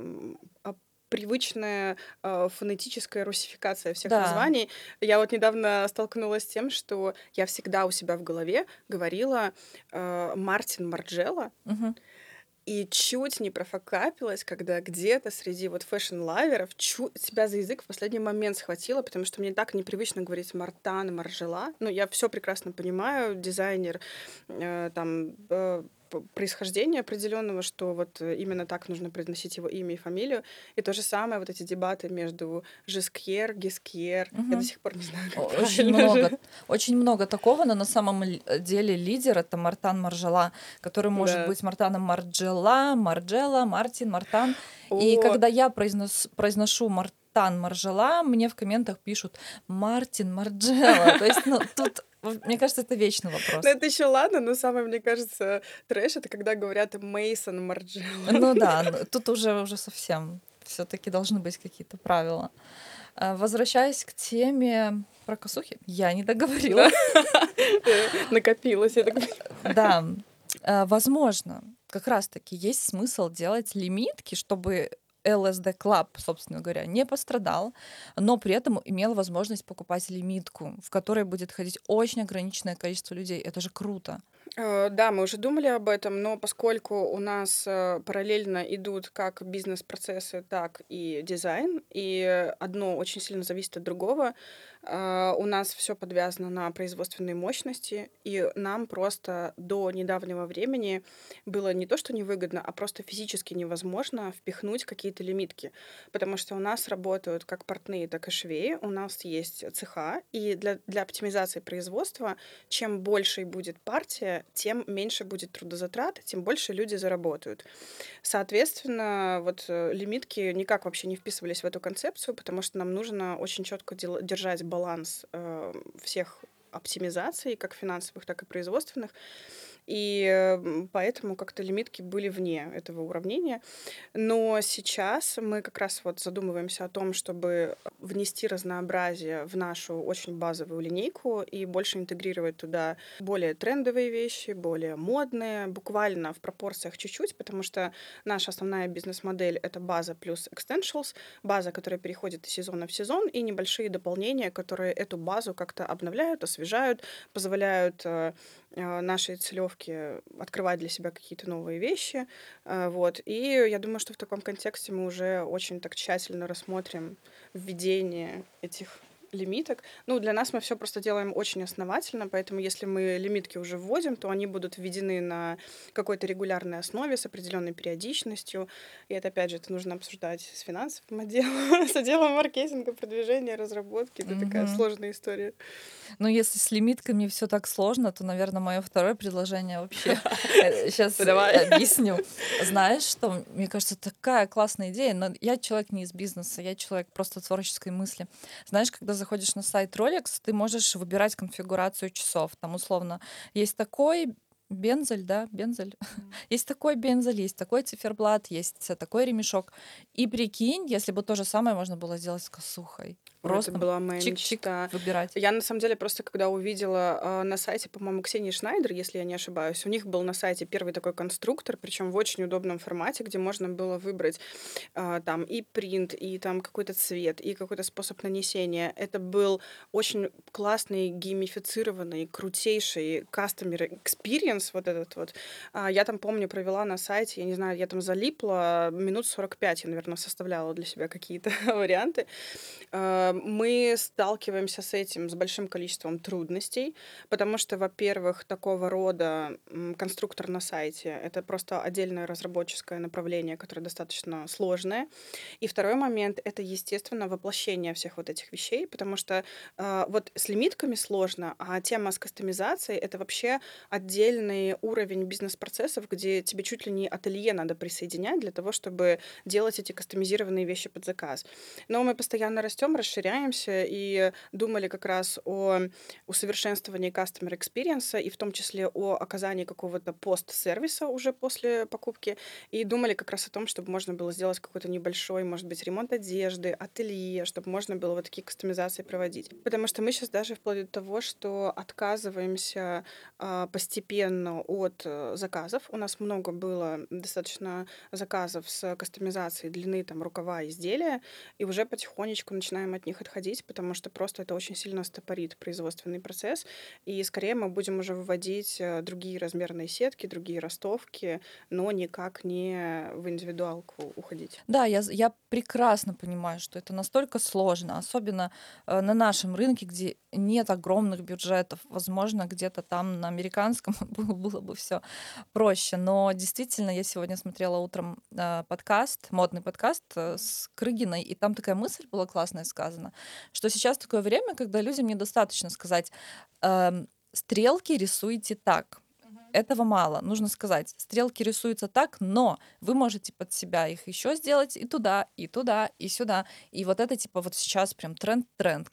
Speaker 1: привычная фонетическая русификация всех да. названий. Я вот недавно столкнулась с тем, что я всегда у себя в голове говорила Мартин Марджелла. Угу. И чуть не профакапилась, когда где-то среди вот fashion lover ов чуть себя за язык в последний момент схватила, потому что мне так непривычно говорить Мартан, Маржела. Ну, я все прекрасно понимаю, дизайнер, э, там, э, происхождения определенного, что вот э, именно так нужно произносить его имя и фамилию. И то же самое, вот эти дебаты между Жескьер, Гискьер. Угу. Я до сих пор не знаю, как
Speaker 2: очень много, очень много такого, но на самом деле лидер — это Мартан Маржела, который может да. быть Мартаном Марджела, Марджела, Мартин, Мартан. О. И когда я произнос, произношу Мартан Маржела, мне в комментах пишут Мартин Марджела. То есть, ну, тут мне кажется, это вечный вопрос.
Speaker 1: Ну, это еще ладно, но самое, мне кажется, трэш это когда говорят Мейсон Марджелла.
Speaker 2: Ну да, ну, тут уже, уже совсем все-таки должны быть какие-то правила. А, возвращаясь к теме про косухи, я не договорила.
Speaker 1: Накопилось, я так
Speaker 2: Да, а, возможно, как раз-таки есть смысл делать лимитки, чтобы LSD Club, собственно говоря, не пострадал, но при этом имел возможность покупать лимитку, в которой будет ходить очень ограниченное количество людей. Это же круто.
Speaker 1: Э, да, мы уже думали об этом, но поскольку у нас э, параллельно идут как бизнес-процессы, так и дизайн, и одно очень сильно зависит от другого, у нас все подвязано на производственные мощности, и нам просто до недавнего времени было не то, что невыгодно, а просто физически невозможно впихнуть какие-то лимитки, потому что у нас работают как портные, так и швеи, у нас есть цеха, и для, для оптимизации производства, чем больше будет партия, тем меньше будет трудозатрат, тем больше люди заработают. Соответственно, вот э, лимитки никак вообще не вписывались в эту концепцию, потому что нам нужно очень четко держать баланс э, всех оптимизаций, как финансовых, так и производственных. И поэтому как-то лимитки были вне этого уравнения. Но сейчас мы как раз вот задумываемся о том, чтобы внести разнообразие в нашу очень базовую линейку и больше интегрировать туда более трендовые вещи, более модные, буквально в пропорциях чуть-чуть, потому что наша основная бизнес-модель — это база плюс extensions, база, которая переходит из сезона в сезон, и небольшие дополнения, которые эту базу как-то обновляют, освежают, позволяют э, нашей целевке тренировки открывать для себя какие-то новые вещи. Э, вот. И я думаю, что в таком контексте мы уже очень так тщательно рассмотрим введение этих лимиток. Ну, для нас мы все просто делаем очень основательно, поэтому если мы лимитки уже вводим, то они будут введены на какой-то регулярной основе с определенной периодичностью. И это, опять же, это нужно обсуждать с финансовым отделом, с отделом маркетинга, продвижения, разработки. Это такая сложная история.
Speaker 2: Ну, если с лимитками все так сложно, то, наверное, мое второе предложение вообще сейчас э, объясню. Знаешь, что мне кажется, такая классная идея, но я человек не из бизнеса, я человек просто творческой мысли. Знаешь, когда заходишь на сайт Rolex, ты можешь выбирать конфигурацию часов. Там условно есть такой бензель, да, бензель. Mm. есть такой бензель, есть такой циферблат, есть такой ремешок. И прикинь, если бы то же самое можно было сделать с косухой.
Speaker 1: Просто это была моя чик -чик мечта.
Speaker 2: Выбирать.
Speaker 1: Я на самом деле просто когда увидела э, на сайте, по-моему, Ксении Шнайдер, если я не ошибаюсь, у них был на сайте первый такой конструктор, причем в очень удобном формате, где можно было выбрать э, там и принт, и там какой-то цвет, и какой-то способ нанесения. Это был очень классный, геймифицированный, крутейший customer experience вот этот вот. А, я там, помню, провела на сайте, я не знаю, я там залипла минут 45, я, наверное, составляла для себя какие-то варианты. Мы сталкиваемся с этим, с большим количеством трудностей, потому что, во-первых, такого рода конструктор на сайте — это просто отдельное разработческое направление, которое достаточно сложное. И второй момент — это, естественно, воплощение всех вот этих вещей, потому что э, вот с лимитками сложно, а тема с кастомизацией — это вообще отдельный уровень бизнес-процессов, где тебе чуть ли не ателье надо присоединять для того, чтобы делать эти кастомизированные вещи под заказ. Но мы постоянно растем, расширяем расширяемся и думали как раз о усовершенствовании customer experience и в том числе о оказании какого-то пост-сервиса уже после покупки. И думали как раз о том, чтобы можно было сделать какой-то небольшой, может быть, ремонт одежды, ателье, чтобы можно было вот такие кастомизации проводить. Потому что мы сейчас даже вплоть до того, что отказываемся э, постепенно от э, заказов. У нас много было достаточно заказов с кастомизацией длины там рукава изделия, и уже потихонечку начинаем от них отходить, потому что просто это очень сильно стопорит производственный процесс, и скорее мы будем уже выводить э, другие размерные сетки, другие ростовки, но никак не в индивидуалку уходить.
Speaker 2: Да, я, я прекрасно понимаю, что это настолько сложно, особенно э, на нашем рынке, где нет огромных бюджетов. Возможно, где-то там на американском было, было бы все проще. Но действительно, я сегодня смотрела утром э, подкаст, модный подкаст с Крыгиной, и там такая мысль была классная сказана, что сейчас такое время, когда людям недостаточно сказать, э, стрелки рисуйте так этого мало. Нужно сказать, стрелки рисуются так, но вы можете под себя их еще сделать и туда, и туда, и сюда. И вот это типа вот сейчас прям тренд-тренд,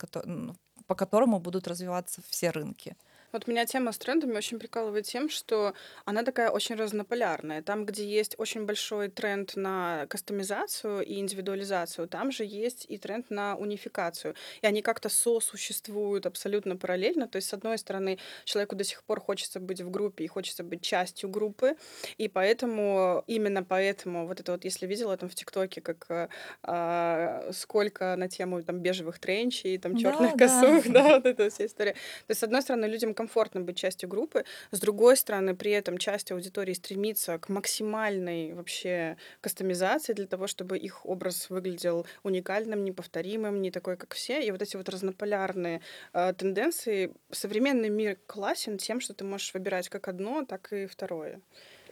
Speaker 2: по которому будут развиваться все рынки.
Speaker 1: Вот меня тема с трендами очень прикалывает тем, что она такая очень разнополярная. Там, где есть очень большой тренд на кастомизацию и индивидуализацию, там же есть и тренд на унификацию. И они как-то сосуществуют абсолютно параллельно. То есть, с одной стороны, человеку до сих пор хочется быть в группе и хочется быть частью группы, и поэтому, именно поэтому, вот это вот, если видела там в ТикТоке, как э, сколько на тему там бежевых тренчей, там черных да, косух, да. да, вот эта вся история. То есть, с одной стороны, людям комфортно быть частью группы. С другой стороны, при этом часть аудитории стремится к максимальной вообще кастомизации для того, чтобы их образ выглядел уникальным, неповторимым, не такой, как все. И вот эти вот разнополярные э, тенденции. Современный мир классен тем, что ты можешь выбирать как одно, так и второе.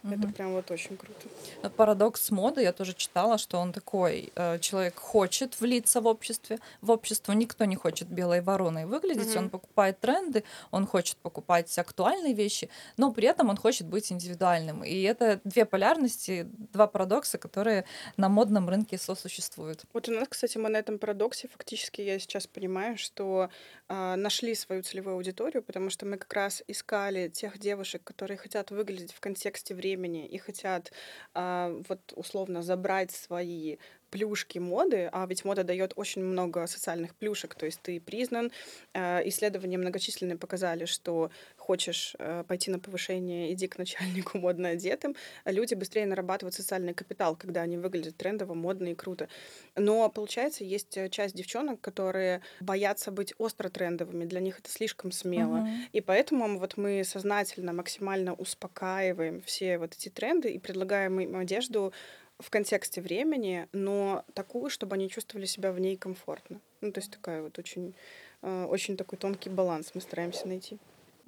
Speaker 1: Угу. Это прям вот очень круто.
Speaker 2: Парадокс моды я тоже читала, что он такой э, человек хочет влиться в обществе, в общество никто не хочет белой вороной выглядеть, угу. он покупает тренды, он хочет покупать актуальные вещи, но при этом он хочет быть индивидуальным. И это две полярности, два парадокса, которые на модном рынке сосуществуют.
Speaker 1: Вот у нас, кстати, мы на этом парадоксе фактически я сейчас понимаю, что э, нашли свою целевую аудиторию, потому что мы как раз искали тех девушек, которые хотят выглядеть в контексте времени времени и хотят а, вот условно забрать свои плюшки моды, а ведь мода дает очень много социальных плюшек, то есть ты признан. Э, исследования многочисленные показали, что хочешь э, пойти на повышение, иди к начальнику модно одетым. Люди быстрее нарабатывают социальный капитал, когда они выглядят трендово, модно и круто. Но, получается, есть э, часть девчонок, которые боятся быть остро трендовыми, для них это слишком смело. Uh-huh. И поэтому вот мы сознательно, максимально успокаиваем все вот эти тренды и предлагаем им одежду в контексте времени, но такую, чтобы они чувствовали себя в ней комфортно. Ну, то есть такая вот очень э, очень такой тонкий баланс мы стараемся найти.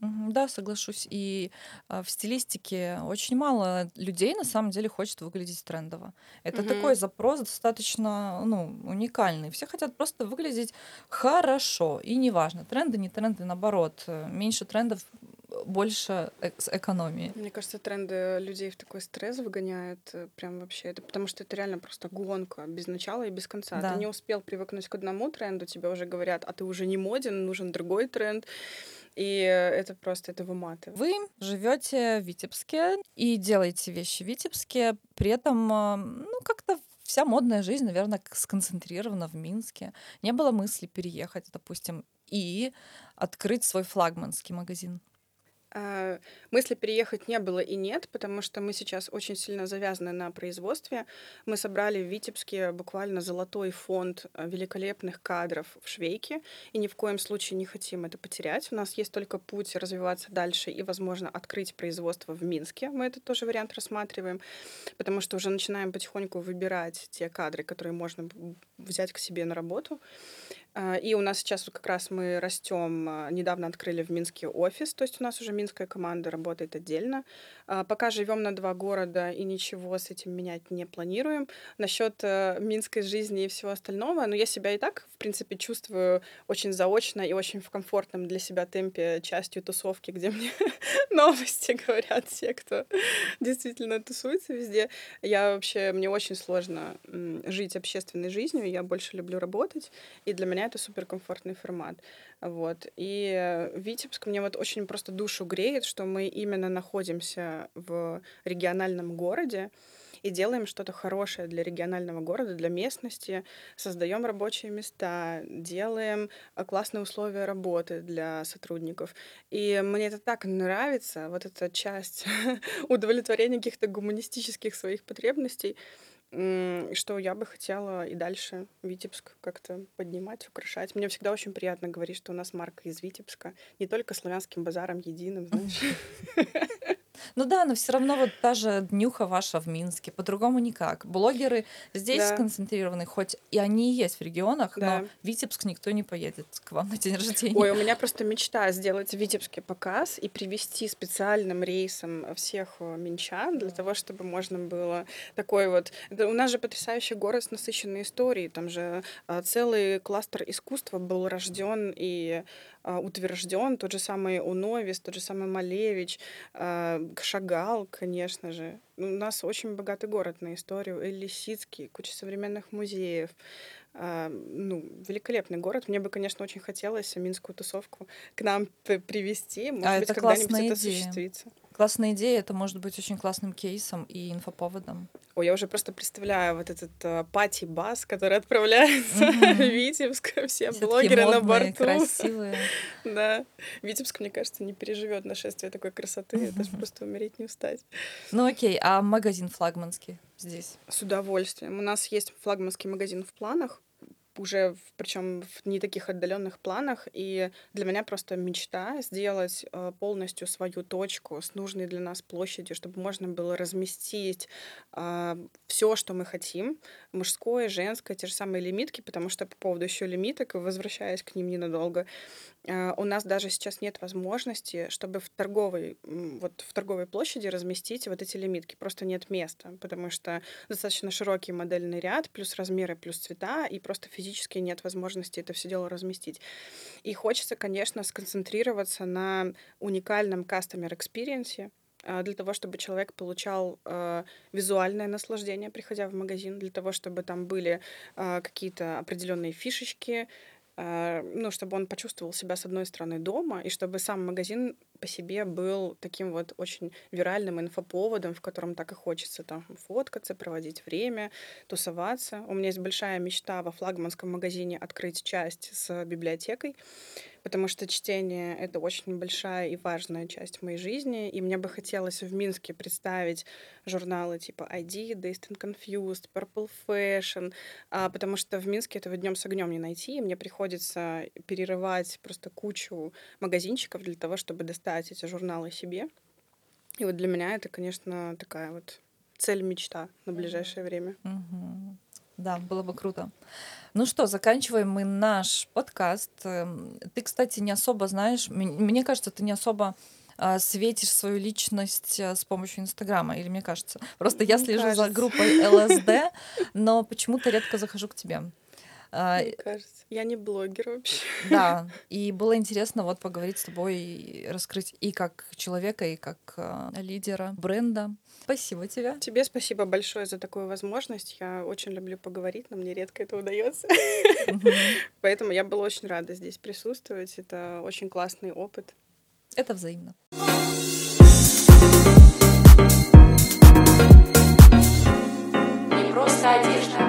Speaker 2: Да, соглашусь. И а, в стилистике очень мало людей на самом деле хочет выглядеть трендово. Это такой
Speaker 1: Мгм.
Speaker 2: запрос достаточно, ну, уникальный. Все хотят просто выглядеть хорошо. И неважно, тренды, не тренды, наоборот. э, Меньше трендов, больше эк- с экономии.
Speaker 1: Мне кажется, тренды людей в такой стресс выгоняют э, прям вообще. Это потому что это реально просто гонка без начала и без конца. Ты
Speaker 2: Да.
Speaker 1: не успел привыкнуть к одному тренду, тебе уже говорят, а ты уже не моден, нужен другой тренд. И э, это просто, это выматывает.
Speaker 2: Вы живете в Витебске и делаете вещи в Витебске, при этом, ну, как-то вся модная жизнь, наверное, сконцентрирована в Минске. Не было мысли переехать, допустим, и открыть свой флагманский магазин.
Speaker 1: А, Мысли переехать не было и нет, потому что мы сейчас очень сильно завязаны на производстве. Мы собрали в Витебске буквально золотой фонд а, великолепных кадров в швейке, и ни в коем случае не хотим это потерять. У нас есть только путь развиваться дальше и, возможно, открыть производство в Минске. Мы этот тоже вариант рассматриваем, потому что уже начинаем потихоньку выбирать те кадры, которые можно взять к себе на работу. А, И у нас сейчас как раз мы растем. а, Недавно открыли в Минске офис, то есть у нас уже минская команда работает отдельно. А, Пока живем на два города и ничего с этим менять не планируем. Насчет э, минской жизни и всего остального, ну я себя и так, в принципе, чувствую очень заочно и очень в комфортном для себя темпе частью тусовки, где мне новости говорят все, кто действительно тусуется везде. Я вообще, мне очень сложно жить общественной жизнью, я больше люблю работать, и для меня это суперкомфортный формат. Вот. И э, Витебск мне вот очень просто душу греет, что мы именно находимся в региональном городе, и делаем что-то хорошее для регионального города, для местности, создаем рабочие места, делаем э, классные условия работы для сотрудников. И мне это так нравится, вот эта часть удовлетворения каких-то гуманистических своих потребностей, что я бы хотела и дальше Витебск как-то поднимать, украшать. Мне всегда очень приятно говорить, что у нас марка из Витебска, не только славянским базаром единым, знаешь.
Speaker 2: Ну да, но все равно вот та же днюха ваша в Минске, по-другому никак. Блогеры здесь
Speaker 1: Да.
Speaker 2: сконцентрированы, хоть и они и есть в регионах,
Speaker 1: Да.
Speaker 2: но в Витебск никто не поедет к вам на день рождения.
Speaker 1: Ой, у меня просто мечта сделать в Витебске показ и привести специальным рейсом всех э, минчан для того, чтобы можно было такой вот... Да, у нас же потрясающий город с насыщенной историей. Там же а, целый кластер искусства был рожден и а, утвержден. Тот же самый Уновис, тот же самый Малевич, а, Шагал, конечно же. У нас очень богатый город на историю. Эль Лисицкий, куча современных музеев. Ну, великолепный город. Мне бы, конечно, очень хотелось минскую тусовку к нам привести. Может
Speaker 2: А
Speaker 1: быть, когда-нибудь это
Speaker 2: идея.
Speaker 1: осуществится.
Speaker 2: Классная идея, это может быть очень классным кейсом и инфоповодом.
Speaker 1: Ой, я уже просто представляю вот этот а, пати-бас, который отправляется
Speaker 2: Мгм.
Speaker 1: в Витебск. Все
Speaker 2: Все
Speaker 1: блогеры на
Speaker 2: модные,
Speaker 1: борту.
Speaker 2: красивые.
Speaker 1: Да. Витебск, мне кажется, не переживет нашествие такой красоты. Это же просто умереть не устать.
Speaker 2: Ну окей, а магазин флагманский здесь?
Speaker 1: С удовольствием. У нас есть флагманский магазин в планах, уже причем в не таких отдаленных планах. И для меня просто мечта сделать э, полностью свою точку с нужной для нас площадью, чтобы можно было разместить все, что мы хотим, мужское, женское, те же самые лимитки, потому что по поводу еще лимиток, возвращаясь к ним ненадолго, у нас даже сейчас нет возможности, чтобы в торговой, вот в торговой площади разместить вот эти лимитки. Просто нет места, потому что достаточно широкий модельный ряд, плюс размеры, плюс цвета, и просто физически нет возможности это все дело разместить. И хочется, конечно, сконцентрироваться на уникальном customer experience, а, для того, чтобы человек получал э, визуальное наслаждение, приходя в магазин, для того, чтобы там были э, какие-то определенные фишечки, э, ну, чтобы он почувствовал себя, с одной стороны, дома, и чтобы сам магазин по себе был таким вот очень виральным инфоповодом, в котором так и хочется там фоткаться, проводить время, тусоваться. У меня есть большая мечта во флагманском магазине открыть часть с библиотекой, потому что чтение — это очень большая и важная часть моей жизни, и мне бы хотелось в Минске представить журналы типа ID, Dazed and Confused, Purple Fashion, а, потому что в Минске этого днем с огнем не найти, и мне приходится перерывать просто кучу магазинчиков для того, чтобы достать эти журналы себе. И вот для меня это, конечно, такая вот цель-мечта на ближайшее время.
Speaker 2: Мгм. Да, было бы круто. Ну что, заканчиваем мы наш подкаст. Эм, ты, кстати, не особо знаешь, мне кажется, ты не особо а, светишь свою личность а, с помощью Инстаграма, или мне кажется. Просто я слежу за группой ЛСД, но почему-то редко захожу к тебе.
Speaker 1: А, мне кажется. Я не блогер вообще.
Speaker 2: Да, и было интересно вот поговорить с тобой и раскрыть и как человека, и как э, лидера бренда. Спасибо тебе.
Speaker 1: Тебе спасибо большое за такую возможность. Я очень люблю поговорить, но мне редко это удается. Поэтому я была очень рада здесь присутствовать. Это очень классный опыт.
Speaker 2: Это взаимно.
Speaker 3: Не просто одежда.